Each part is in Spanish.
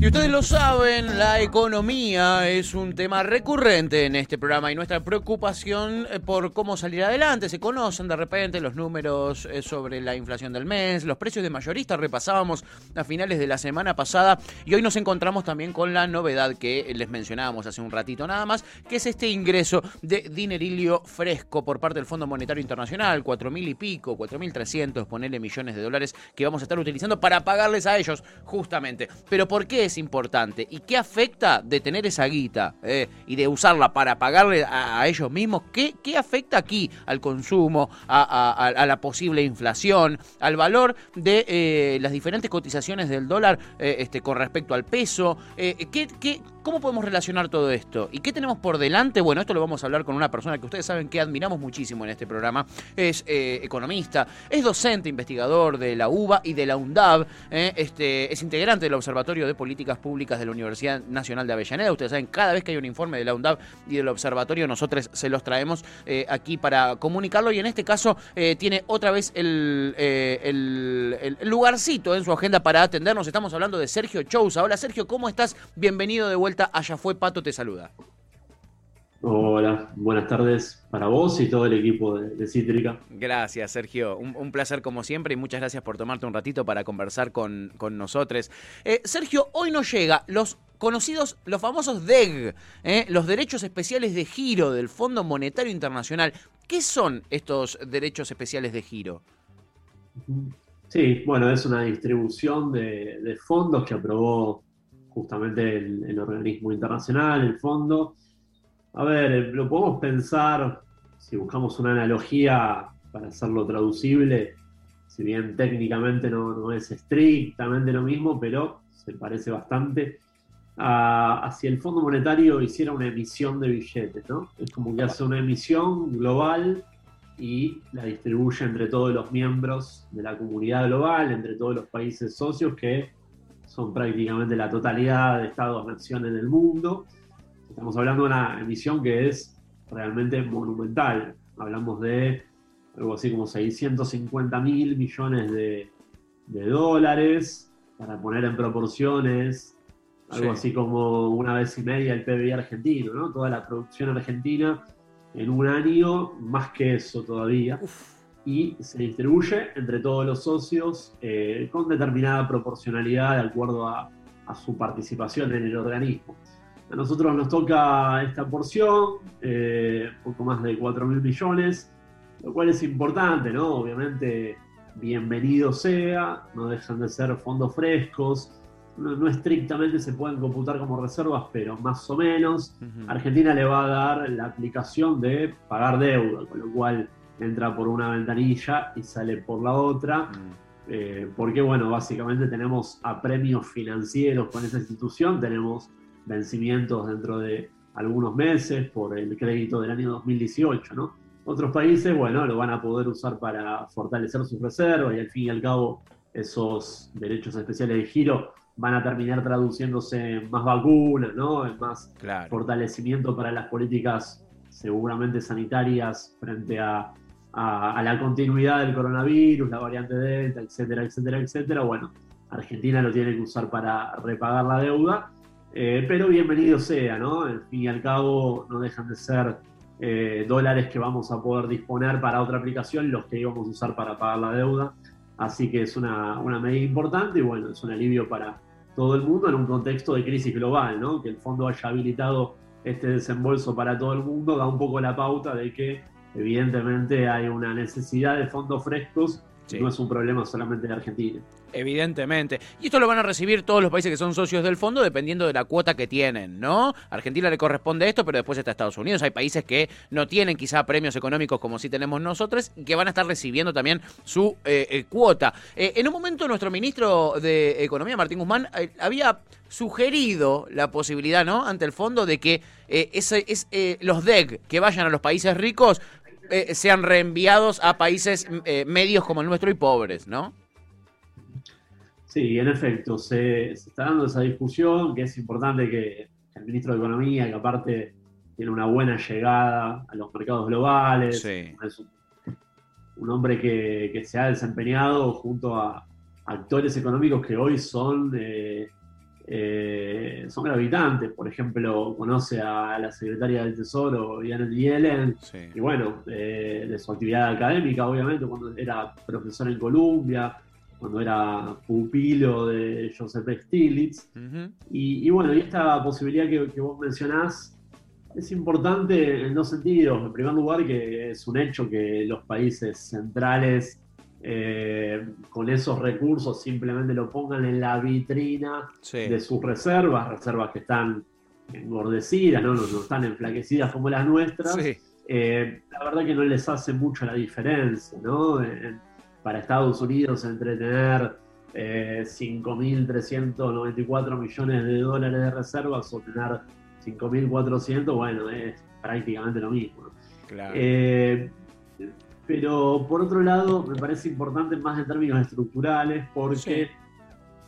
Y ustedes lo saben, la economía es un tema recurrente en este programa y nuestra preocupación eh, por cómo salir adelante. Se conocen de repente los números eh, sobre la inflación del mes, los precios de mayorista repasábamos a finales de la semana pasada y hoy nos encontramos también con la novedad que les mencionábamos hace un ratito nada más, que es este ingreso de dinerilio fresco por parte del Fondo Monetario Internacional, cuatro mil y pico, cuatro mil trescientos, ponerle millones de dólares que vamos a estar utilizando para pagarles a ellos justamente. Pero ¿por qué es importante y qué afecta de tener esa guita eh, y de usarla para pagarle a, ellos mismos, ¿qué, qué, afecta aquí al consumo, a, la posible inflación, al valor de eh, las diferentes cotizaciones del dólar eh, este, con respecto al peso? ¿qué, qué, ¿Cómo podemos relacionar todo esto? ¿Y qué tenemos por delante? Bueno, esto lo vamos a hablar con una persona que ustedes saben que admiramos muchísimo en este programa. Es economista, es docente, investigador de la UBA y de la UNDAV, este, es integrante del Observatorio de Política Públicas de la Universidad Nacional de Avellaneda. Ustedes saben, cada vez que hay un informe de la UNDAV y del observatorio, nosotros se los traemos eh, aquí para comunicarlo. Y en este caso eh, tiene otra vez eh, el, el, lugarcito en su agenda para atendernos. Estamos hablando de Sergio Chousa. Hola Sergio, ¿cómo estás? Bienvenido de vuelta. Allá fue Pato, te saluda. Hola, buenas tardes para vos y todo el equipo de, Cítrica. Gracias, Sergio. Un, placer como siempre y muchas gracias por tomarte un ratito para conversar con, nosotros. Eh, Sergio, hoy nos llega los conocidos, los famosos DEG, eh, los derechos especiales de giro del Fondo Monetario Internacional. ¿Qué son estos derechos especiales de giro? Sí, bueno, es una distribución de, fondos que aprobó justamente el organismo internacional, el fondo a ver, lo podemos pensar, si buscamos una analogía para hacerlo traducible, si bien técnicamente no, es estrictamente lo mismo, pero se parece bastante, a, si el Fondo Monetario hiciera una emisión de billetes, ¿no? Es como que hace una emisión global y la distribuye entre todos los miembros de la comunidad global, entre todos los países socios que son prácticamente la totalidad de estados-naciones del mundo Estamos hablando de una emisión que es realmente monumental. Hablamos de algo así como 650 mil millones de, dólares, para poner en proporciones, algo así como una vez y media el PBI argentino, ¿no? Toda la producción argentina en un año, más que eso todavía. Y se distribuye entre todos los socios eh, con determinada proporcionalidad de acuerdo a su participación en el organismo. A nosotros nos toca esta porción, eh, poco más de 4 mil millones, lo cual es importante, ¿no? Obviamente, bienvenido sea, no dejan de ser fondos frescos, no, estrictamente se pueden computar como reservas, pero más o menos. Argentina le va a dar la aplicación de pagar deuda, con lo cual entra por una ventanilla y sale por la otra. Mm. Eh, porque, bueno, básicamente tenemos a premios financieros con esa institución, tenemos vencimientos dentro de algunos meses por el crédito del año 2018, ¿no? Otros países, bueno, lo van a poder usar para fortalecer sus reservas y al fin y al cabo esos derechos especiales de giro van a terminar traduciéndose en más vacunas, ¿no? En más fortalecimiento para las políticas seguramente sanitarias frente a, a, la continuidad del coronavirus, la variante Delta, etcétera, etcétera, etcétera. Bueno, Argentina lo tiene que usar para repagar la deuda eh, pero bienvenido sea, ¿no? Al fin y al cabo no dejan de ser eh, dólares que vamos a poder disponer para otra aplicación, los que íbamos a usar para pagar la deuda. Así que es una, una medida importante y bueno, es un alivio para todo el mundo en un contexto de crisis global, ¿no? Que el fondo haya habilitado este desembolso para todo el mundo da un poco la pauta de que evidentemente hay una necesidad de fondos frescos no es un problema solamente de Argentina. Evidentemente. Y esto lo van a recibir todos los países que son socios del fondo dependiendo de la cuota que tienen, ¿no? Argentina le corresponde esto, pero después está Estados Unidos. Hay países que no tienen quizá premios económicos como sí tenemos nosotros y que van a estar recibiendo también su eh, eh, cuota. Eh, en un momento nuestro ministro de Economía, Martín Guzmán, había sugerido la posibilidad, ¿no? Ante el fondo de que ese, es, los DEG que vayan a los países ricos eh, sean reenviados a países eh, medios como el nuestro y pobres, ¿no? Sí, en efecto, se, está dando esa discusión, que es importante que el ministro de Economía, que aparte tiene una buena llegada a los mercados globales, es un hombre que, se ha desempeñado junto a actores económicos que hoy son, eh, eh, son gravitantes. Por ejemplo, conoce a la secretaria del Tesoro, Janet Yellen, y bueno, de su actividad académica, obviamente, cuando era profesor en Columbia, cuando era pupilo de Joseph Stiglitz. y, bueno, y esta posibilidad que, que vos mencionás es importante en dos sentidos. En primer lugar, que es un hecho que los países centrales eh, con esos recursos simplemente lo pongan en la vitrina de sus reservas, reservas que están engordecidas, ¿no? No, están enflaquecidas como las nuestras. Eh, la verdad que no les hace mucho la diferencia, ¿no? para Estados Unidos entre tener eh, 5.394 millones de dólares de reservas o tener 5.400, bueno, es prácticamente lo mismo. Eh, pero por otro lado, me parece importante más en términos estructurales porque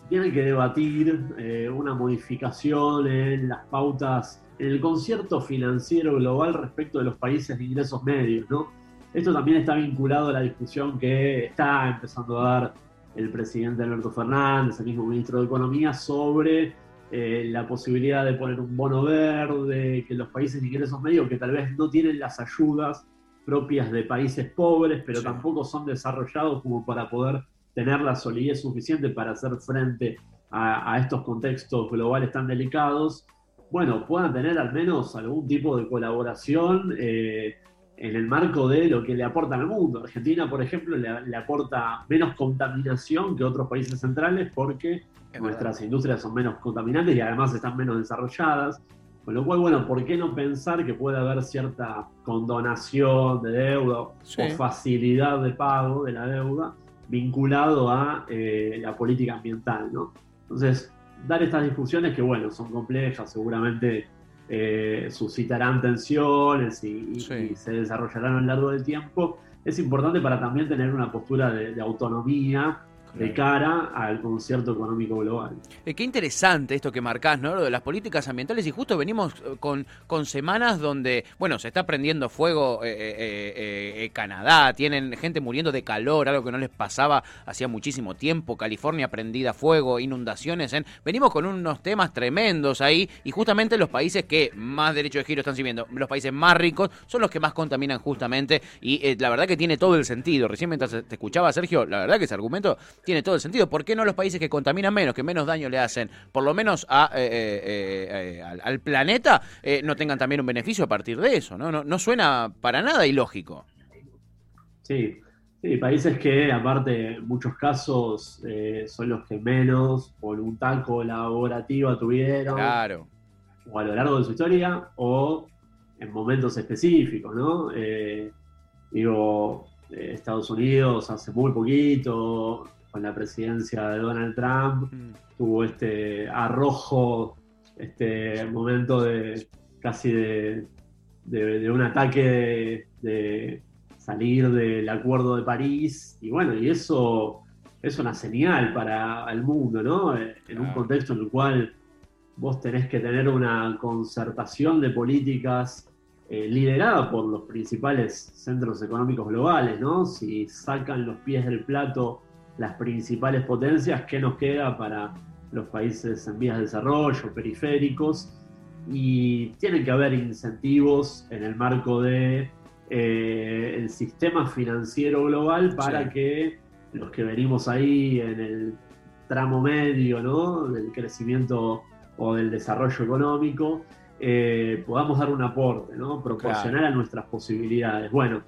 tienen que debatir eh, una modificación en las pautas, en el concierto financiero global respecto de los países de ingresos medios, ¿no? Esto también está vinculado a la discusión que está empezando a dar el presidente Alberto Fernández, el mismo ministro de Economía, sobre eh, la posibilidad de poner un bono verde, que los países de ingresos medios, que tal vez no tienen las ayudas propias de países pobres, pero tampoco son desarrollados como para poder tener la solidez suficiente para hacer frente a, estos contextos globales tan delicados, bueno, puedan tener al menos algún tipo de colaboración eh, en el marco de lo que le aportan al mundo. Argentina, por ejemplo, le aporta menos contaminación que otros países centrales porque nuestras industrias son menos contaminantes y además están menos desarrolladas. Con lo cual, bueno, ¿por qué no pensar que puede haber cierta condonación de deuda o facilidad de pago de la deuda vinculado a eh, la política ambiental, ¿no? Entonces, dar estas discusiones que, bueno, son complejas, seguramente eh, suscitarán tensiones y, se desarrollarán a lo largo del tiempo, es importante para también tener una postura de autonomía de cara al concierto económico global. Eh, qué interesante esto que marcás, ¿no? Lo de las políticas ambientales y justo venimos eh, con, con semanas donde, bueno, se está prendiendo fuego eh, Canadá, tienen gente muriendo de calor, algo que no les pasaba hacía muchísimo tiempo, California prendida a fuego, inundaciones, en... venimos con unos temas tremendos ahí y justamente los países que más derecho de giro están sirviendo, los países más ricos, son los que más contaminan justamente y la verdad que tiene todo el sentido. Recién mientras te escuchaba, Sergio, la verdad que ese argumento tiene todo el sentido. ¿Por qué no los países que contaminan menos, que menos daño le hacen, por lo menos a, eh, eh, eh, al, planeta, no tengan también un beneficio a partir de eso? ¿no? No, suena para nada ilógico. Sí, sí, países que aparte en muchos casos son los que menos voluntad colaborativa tuvieron. Claro. O a lo largo de su historia o en momentos específicos, ¿no? digo, Estados Unidos hace muy poquito, con la presidencia de Donald Trump, mm. tuvo este arrojo, este momento de casi de, un ataque de, salir del acuerdo de París, y bueno, y eso es una señal para el mundo, ¿no? En un contexto en el cual vos tenés que tener una concertación de políticas eh, liderada por los principales centros económicos globales, ¿no? Si sacan los pies del plato las principales potencias, qué nos queda para los países en vías de desarrollo, periféricos, y tienen que haber incentivos en el marco de eh, el sistema financiero global para que los que venimos ahí en el tramo medio ¿no? del crecimiento o del desarrollo económico, eh, podamos dar un aporte, ¿no? proporcional a nuestras posibilidades. Bueno,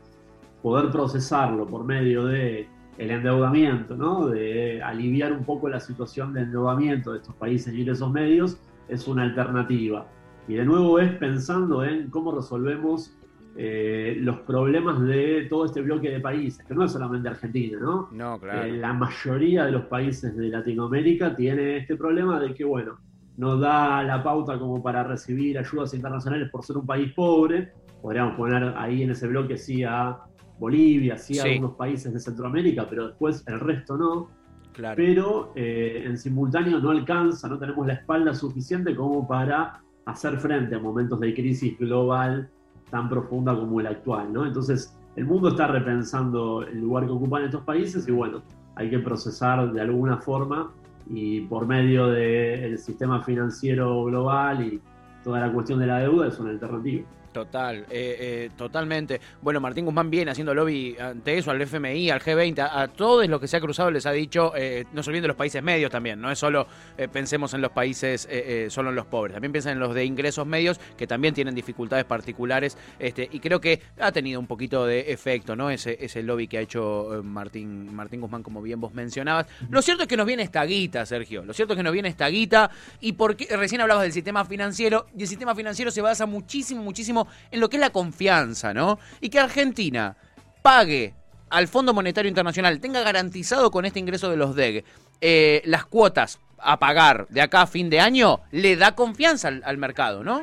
poder procesarlo por medio de el endeudamiento, ¿no? de aliviar un poco la situación de endeudamiento de estos países y de esos medios, es una alternativa. Y de nuevo es pensando en cómo resolvemos eh, los problemas de todo este bloque de países, que no es solamente Argentina, ¿no? No, claro. Eh, la mayoría de los países de Latinoamérica tiene este problema de que, bueno, no da la pauta como para recibir ayudas internacionales por ser un país pobre. Podríamos poner ahí en ese bloque sí a Bolivia, sí, algunos países de Centroamérica, pero después el resto no. Claro. Pero eh, en simultáneo no alcanza, no tenemos la espalda suficiente como para hacer frente a momentos de crisis global tan profunda como el actual, ¿no? Entonces el mundo está repensando el lugar que ocupan estos países y bueno, hay que procesar de alguna forma y por medio del sistema financiero global y toda la cuestión de la deuda es una alternativa. Total, eh, eh, totalmente. Bueno, Martín Guzmán viene haciendo lobby ante eso, al FMI, al G20, a, todos los que se ha cruzado les ha dicho, eh, no se olviden de los países medios también, no es solo pensemos en los países, solo en los pobres, también piensen en los de ingresos medios que también tienen dificultades particulares este, y creo que ha tenido un poquito de efecto, ¿no? Ese, ese lobby que ha hecho Martín, Martín Guzmán, como bien vos mencionabas. Lo cierto es que nos viene esta guita, Sergio, lo cierto es que nos viene esta guita y porque recién hablabas del sistema financiero y el sistema financiero se basa muchísimo, muchísimo en lo que es la confianza, ¿no? Y que Argentina pague al Fondo Monetario Internacional, tenga garantizado con este ingreso de los DEG eh, las cuotas a pagar de acá a fin de año, le da confianza al, mercado, ¿no?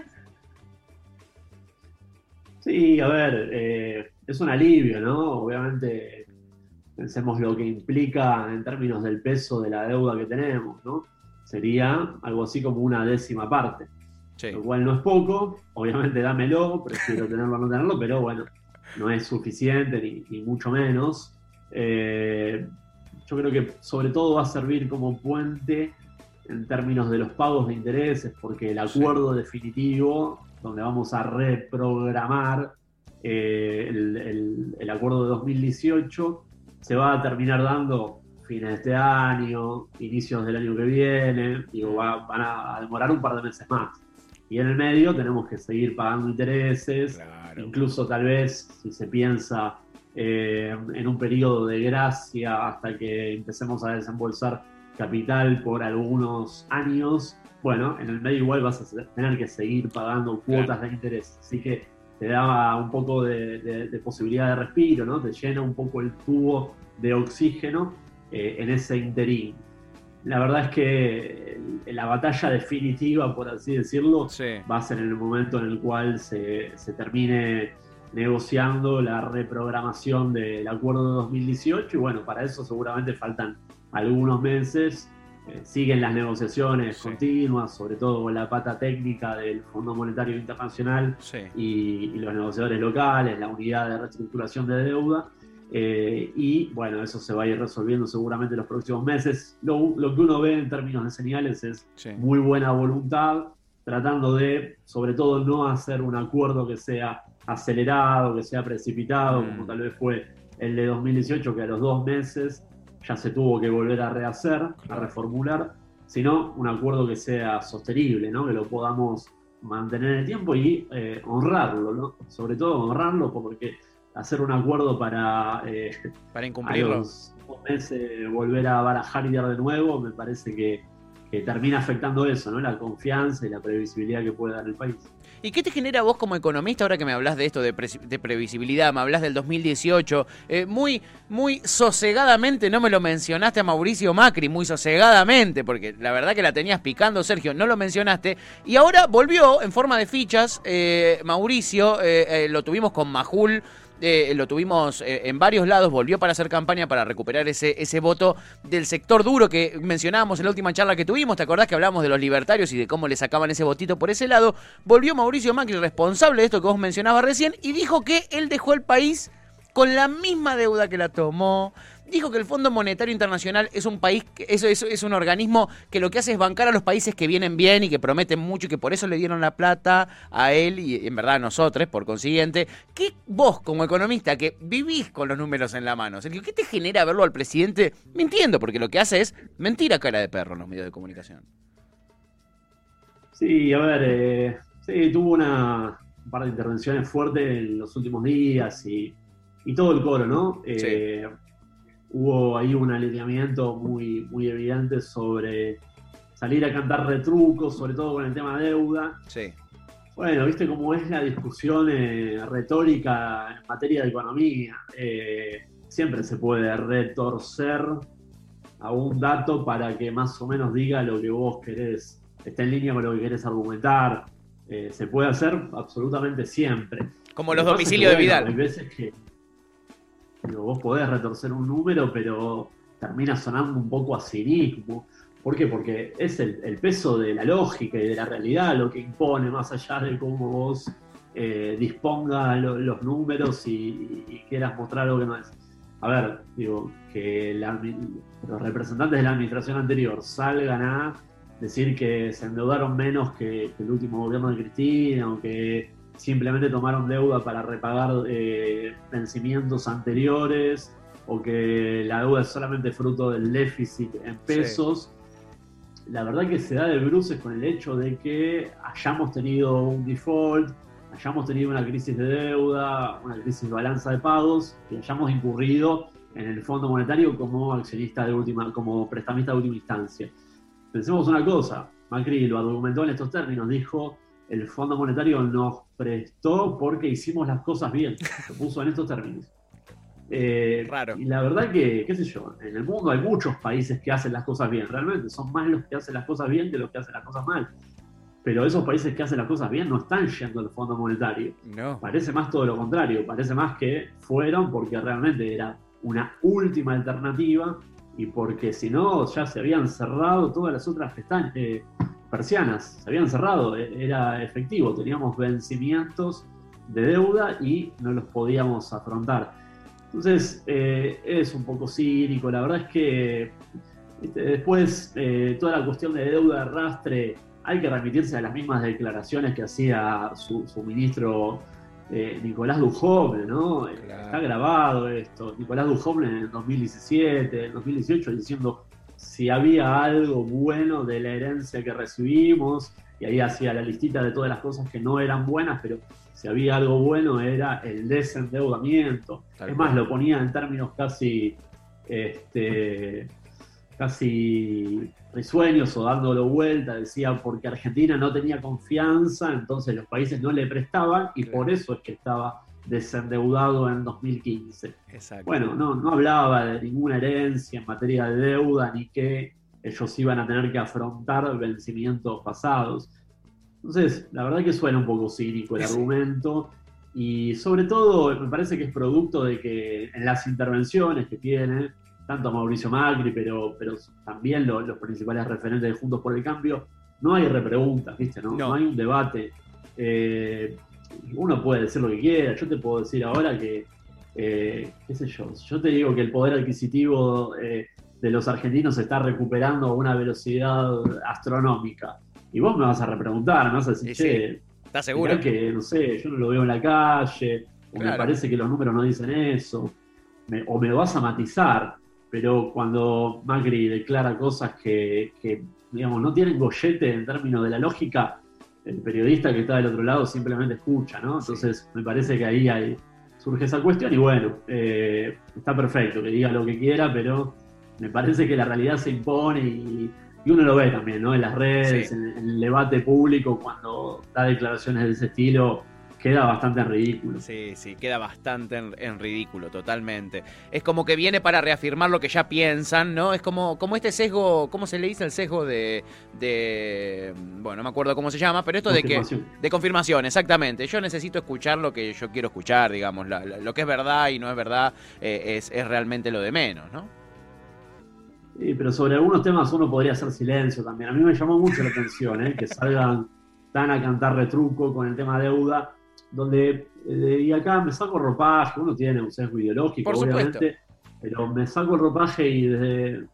Sí, a ver, eh, es un alivio, ¿no? Obviamente pensemos lo que implica en términos del peso de la deuda que tenemos, ¿no? Sería algo así como una décima parte. Lo cual no es poco, obviamente dámelo, prefiero tenerlo o no tenerlo, pero bueno, no es suficiente ni, mucho menos. Eh, yo creo que sobre todo va a servir como puente en términos de los pagos de intereses, porque el acuerdo definitivo, donde vamos a reprogramar eh, el, acuerdo de 2018, se va a terminar dando fines de este año, inicios del año que viene, digo, van a demorar un par de meses más. Y en el medio tenemos que seguir pagando intereses, incluso tal vez si se piensa eh, en un periodo de gracia hasta que empecemos a desembolsar capital por algunos años, bueno, en el medio igual vas a tener que seguir pagando cuotas de interés. Así que te da un poco de, posibilidad de respiro, ¿no? Te llena un poco el tubo de oxígeno eh, en ese interín la verdad es que la batalla definitiva, por así decirlo, va a ser en el momento en el cual se, termine negociando la reprogramación del acuerdo de 2018 y bueno, para eso seguramente faltan algunos meses. Eh, siguen las negociaciones continuas, sobre todo con la pata técnica del Fondo Monetario Internacional y, los negociadores locales, la unidad de reestructuración de deuda. Eh, y bueno, eso se va a ir resolviendo seguramente en los próximos meses. Lo, que uno ve en términos de señales es muy buena voluntad, tratando de, sobre todo, no hacer un acuerdo que sea acelerado, que sea precipitado, como mm. tal vez fue el de 2018, que a los dos meses ya se tuvo que volver a rehacer, a reformular, sino un acuerdo que sea sostenible, ¿no? que lo podamos mantener en el tiempo y eh, honrarlo, ¿no? sobre todo honrarlo porque hacer un acuerdo para, eh, para incumplirlo. meses volver a barajar ideas de nuevo, me parece que, termina afectando eso, ¿no? La confianza y la previsibilidad que puede dar el país. ¿Y qué te genera vos como economista ahora que me hablas de esto de, previsibilidad? Me hablas del 2018. Eh, muy, muy sosegadamente no me lo mencionaste a Mauricio Macri, muy sosegadamente, porque la verdad que la tenías picando, Sergio, no lo mencionaste. Y ahora volvió en forma de fichas, eh, Mauricio, lo tuvimos con Majul. Eh, lo tuvimos eh, en varios lados, volvió para hacer campaña para recuperar ese, ese voto del sector duro que mencionábamos en la última charla que tuvimos. ¿Te acordás que hablábamos de los libertarios y de cómo le sacaban ese votito por ese lado? Volvió Mauricio Macri, responsable de esto que vos mencionabas recién, y dijo que él dejó el país con la misma deuda que la tomó, dijo que el Fondo Monetario Internacional es un país, eso es, es, un organismo que lo que hace es bancar a los países que vienen bien y que prometen mucho y que por eso le dieron la plata a él y en verdad a nosotros, por consiguiente. ¿Qué vos, como economista, que vivís con los números en la mano, ¿qué te genera verlo al presidente mintiendo? Porque lo que hace es mentir a cara de perro en los medios de comunicación. Sí, a ver, eh, sí, tuvo una, un par de intervenciones fuertes en los últimos días y, todo el coro, ¿no? Eh, hubo ahí un alineamiento muy, muy evidente sobre salir a cantar retrucos, sobre todo con el tema deuda. Sí. Bueno, viste cómo es la discusión eh, retórica en materia de economía. Eh, siempre se puede retorcer a un dato para que más o menos diga lo que vos querés, esté en línea con lo que querés argumentar. Eh, se puede hacer absolutamente siempre. Como los domicilios de Vidal. Hay veces que vos podés retorcer un número, pero termina sonando un poco a cinismo. ¿Por qué? Porque es el, peso de la lógica y de la realidad lo que impone, más allá de cómo vos eh, disponga los números y, quieras mostrar algo que no es. A ver, digo, que los representantes de la administración anterior salgan a decir que se endeudaron menos que, el último gobierno de Cristina o que simplemente tomaron deuda para repagar eh, vencimientos anteriores o que la deuda es solamente fruto del déficit en pesos. La verdad que se da de bruces con el hecho de que hayamos tenido un default, hayamos tenido una crisis de deuda, una crisis de balanza de pagos y hayamos incurrido en el Fondo Monetario como accionista de última, como prestamista de última instancia. Pensemos una cosa, Macri lo argumentó en estos términos, dijo, el Fondo Monetario nos prestó porque hicimos las cosas bien, lo puso en estos términos. Eh, y la verdad que, qué sé yo, en el mundo hay muchos países que hacen las cosas bien, realmente son más los que hacen las cosas bien que los que hacen las cosas mal. Pero esos países que hacen las cosas bien no están yendo al Fondo Monetario. No. Parece más todo lo contrario, parece más que fueron porque realmente era una última alternativa y porque si no ya se habían cerrado todas las otras eh, persianas, se habían cerrado, e, era efectivo, teníamos vencimientos de deuda y no los podíamos afrontar. Entonces, eh, es un poco cínico. La verdad es que después eh, toda la cuestión de deuda de arrastre, hay que remitirse a las mismas declaraciones que hacía su, ministro eh, Nicolás Duhovne, ¿no? Está grabado esto. Nicolás Duhovne en el 2017, en 2018, diciendo si había algo bueno de la herencia que recibimos, y ahí hacía la listita de todas las cosas que no eran buenas, pero si había algo bueno era el desendeudamiento. es más, lo ponía en términos casi, este, casi risueños o dándolo vuelta, decía porque Argentina no tenía confianza, entonces los países no le prestaban y por eso es que estaba desendeudado en 2015. Bueno, no, no hablaba de ninguna herencia en materia de deuda ni que ellos iban a tener que afrontar vencimientos pasados. Entonces, la verdad que suena un poco cínico el argumento y sobre todo me parece que es producto de que en las intervenciones que tiene, tanto Mauricio Macri, pero, pero también los principales referentes de Juntos por el Cambio, no hay repreguntas, ¿viste? No, hay un debate. Eh, uno puede decir lo que quiera, yo te puedo decir ahora que, eh, qué sé yo, yo te digo que el poder adquisitivo eh, de los argentinos se está recuperando a una velocidad astronómica. Y vos me vas a repreguntar, me vas a decir, che, ¿estás seguro? que, no sé, yo no lo veo en la calle, o me parece que los números no dicen eso, o me lo vas a matizar, pero cuando Macri declara cosas que, digamos, no tienen gollete en términos de la lógica, el periodista que está del otro lado simplemente escucha, ¿no? Entonces me parece que ahí hay, surge esa cuestión y bueno, eh, está perfecto que diga lo que quiera, pero me parece que la realidad se impone y y uno lo ve también, ¿no? En las redes, en, el debate público, cuando da declaraciones de ese estilo, queda bastante en ridículo. Sí, sí, queda bastante en, ridículo, totalmente. Es como que viene para reafirmar lo que ya piensan, ¿no? Es como, como este sesgo, ¿cómo se le dice el sesgo de, de bueno, no me acuerdo cómo se llama, pero esto de que... De confirmación, exactamente. Yo necesito escuchar lo que yo quiero escuchar, digamos, lo que es verdad y no es verdad eh, es, es realmente lo de menos, ¿no? Sí, pero sobre algunos temas uno podría hacer silencio también. A mí me llamó mucho la atención ¿eh? que salgan tan a cantar retruco con el tema deuda, donde, eh, y acá me saco ropaje, uno tiene un sesgo ideológico, obviamente, pero me saco el ropaje y desde,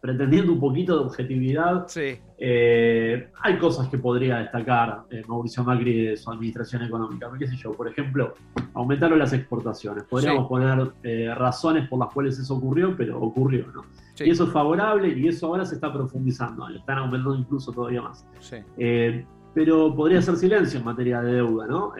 pretendiendo un poquito de objetividad, eh, hay cosas que podría destacar eh, Mauricio Macri de su administración económica. ¿Qué sé yo? Por ejemplo, aumentaron las exportaciones. Podríamos poner eh, razones por las cuales eso ocurrió, pero ocurrió, ¿no? Y eso es favorable y eso ahora se está profundizando. Están aumentando incluso todavía más. Pero podría ser silencio en materia de deuda, ¿no?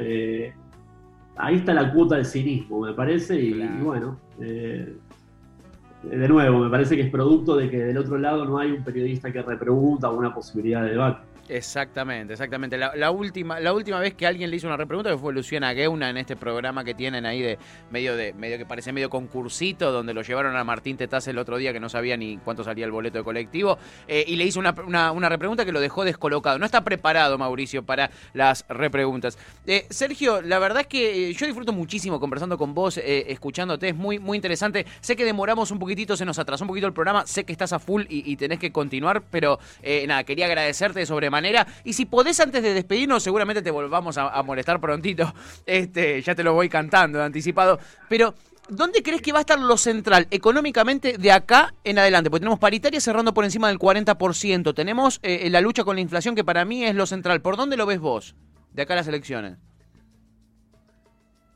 ahí está la cuota del cinismo, me parece, y, y bueno, de nuevo, me parece que es producto de que del otro lado no hay un periodista que repregunta una posibilidad de debate. Exactamente, exactamente. La, última, la última vez que alguien le hizo una repregunta fue Luciana Geuna en este programa que tienen ahí de medio de medio que parece medio concursito, donde lo llevaron a Martín Tetaz el otro día que no sabía ni cuánto salía el boleto de colectivo, eh, y le hizo una, una, repregunta que lo dejó descolocado. No está preparado, Mauricio, para las repreguntas. Eh, Sergio, la verdad es que eh, yo disfruto muchísimo conversando con vos, escuchándote, es muy, muy interesante. Sé que demoramos un poquitito, se nos atrasó un poquito el programa, sé que estás a full y, y tenés que continuar, pero nada, quería agradecerte de sobremanera Y si podés, antes de despedirnos, seguramente te volvamos a, molestar prontito. Este, ya te lo voy cantando de anticipado. Pero. ¿Dónde crees que va a estar lo central económicamente de acá en adelante? Porque tenemos paritaria cerrando por encima del 40%. Tenemos eh, la lucha con la inflación, que para mí es lo central. ¿Por dónde lo ves vos de acá a las elecciones?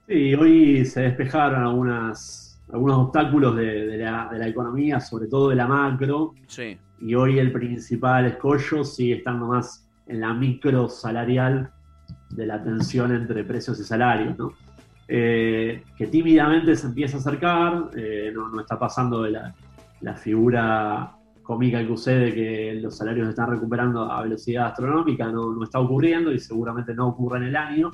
Sí, hoy se despejaron algunas, algunos obstáculos de, la, economía, sobre todo de la macro. Sí. Y hoy el principal escollo sigue estando más en la micro salarial de la tensión entre precios y salarios, ¿no? Eh, que tímidamente se empieza a acercar, eh, no, está pasando de la, la figura cómica que sucede que los salarios están recuperando a velocidad astronómica, no, no está ocurriendo y seguramente no ocurra en el año.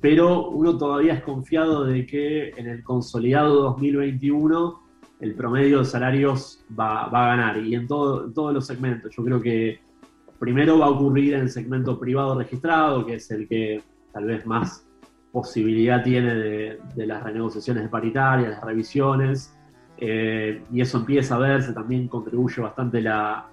Pero uno todavía es confiado de que en el consolidado 2021 el promedio de salarios va, va a ganar y en, todo, todos los segmentos. Yo creo que primero va a ocurrir en el segmento privado registrado, que es el que tal vez más posibilidad tiene de, de las renegociaciones de paritarias, las revisiones. Eh, y eso empieza a verse, también contribuye bastante la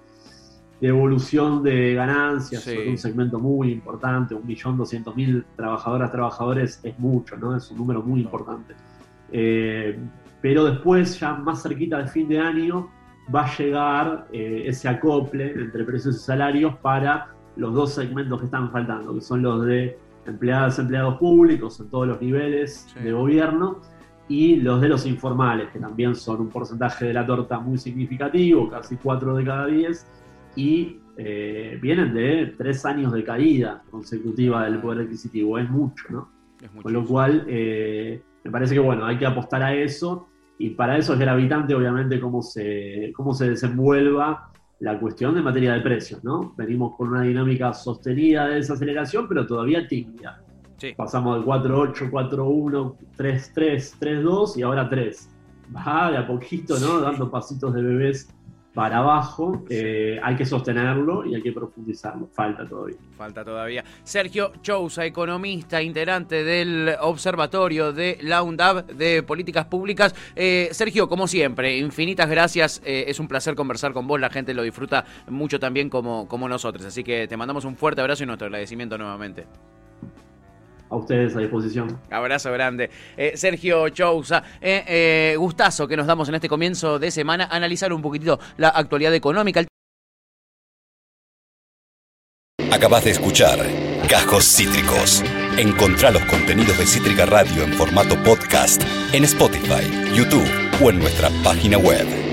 evolución de ganancias, sobre un segmento muy importante, 1.200.000 trabajadoras, trabajadores, es mucho, ¿no? Es un número muy importante. Eh, pero después, ya más cerquita del fin de año, va a llegar eh, ese acople entre precios y salarios para los dos segmentos que están faltando, que son los de empleadas, empleados públicos en todos los niveles de gobierno y los de los informales, que también son un porcentaje de la torta muy significativo, casi 4 de cada 10, y eh, vienen de tres años de caída consecutiva del poder adquisitivo, es mucho, ¿no? Con lo cual, eh, me parece que bueno, hay que apostar a eso, y para eso es gravitante, obviamente, cómo se, cómo se desenvuelva la cuestión de materia de precios, ¿no? Venimos con una dinámica sostenida de desaceleración, pero todavía tímida. Pasamos del 4-8, 4-1, 3-3, 3-2 y ahora 3. Va de a poquito, ¿no? Dando pasitos de bebés para abajo. Eh, hay que sostenerlo y hay que profundizarlo. Falta todavía. Falta todavía. Sergio Chousa, economista, integrante del Observatorio de la UNDAB de Políticas Públicas. Eh, Sergio, como siempre, infinitas gracias. Eh, es un placer conversar con vos. La gente lo disfruta mucho también como, como nosotros. Así que te mandamos un fuerte abrazo y nuestro agradecimiento nuevamente a ustedes a disposición. Abrazo grande. Eh, Sergio Chousa, eh, eh, gustazo que nos damos en este comienzo de semana analizar un poquitito la actualidad económica. Acabas de escuchar Cajos Cítricos. Encontrá los contenidos de Cítrica Radio en formato podcast en Spotify, YouTube o en nuestra página web.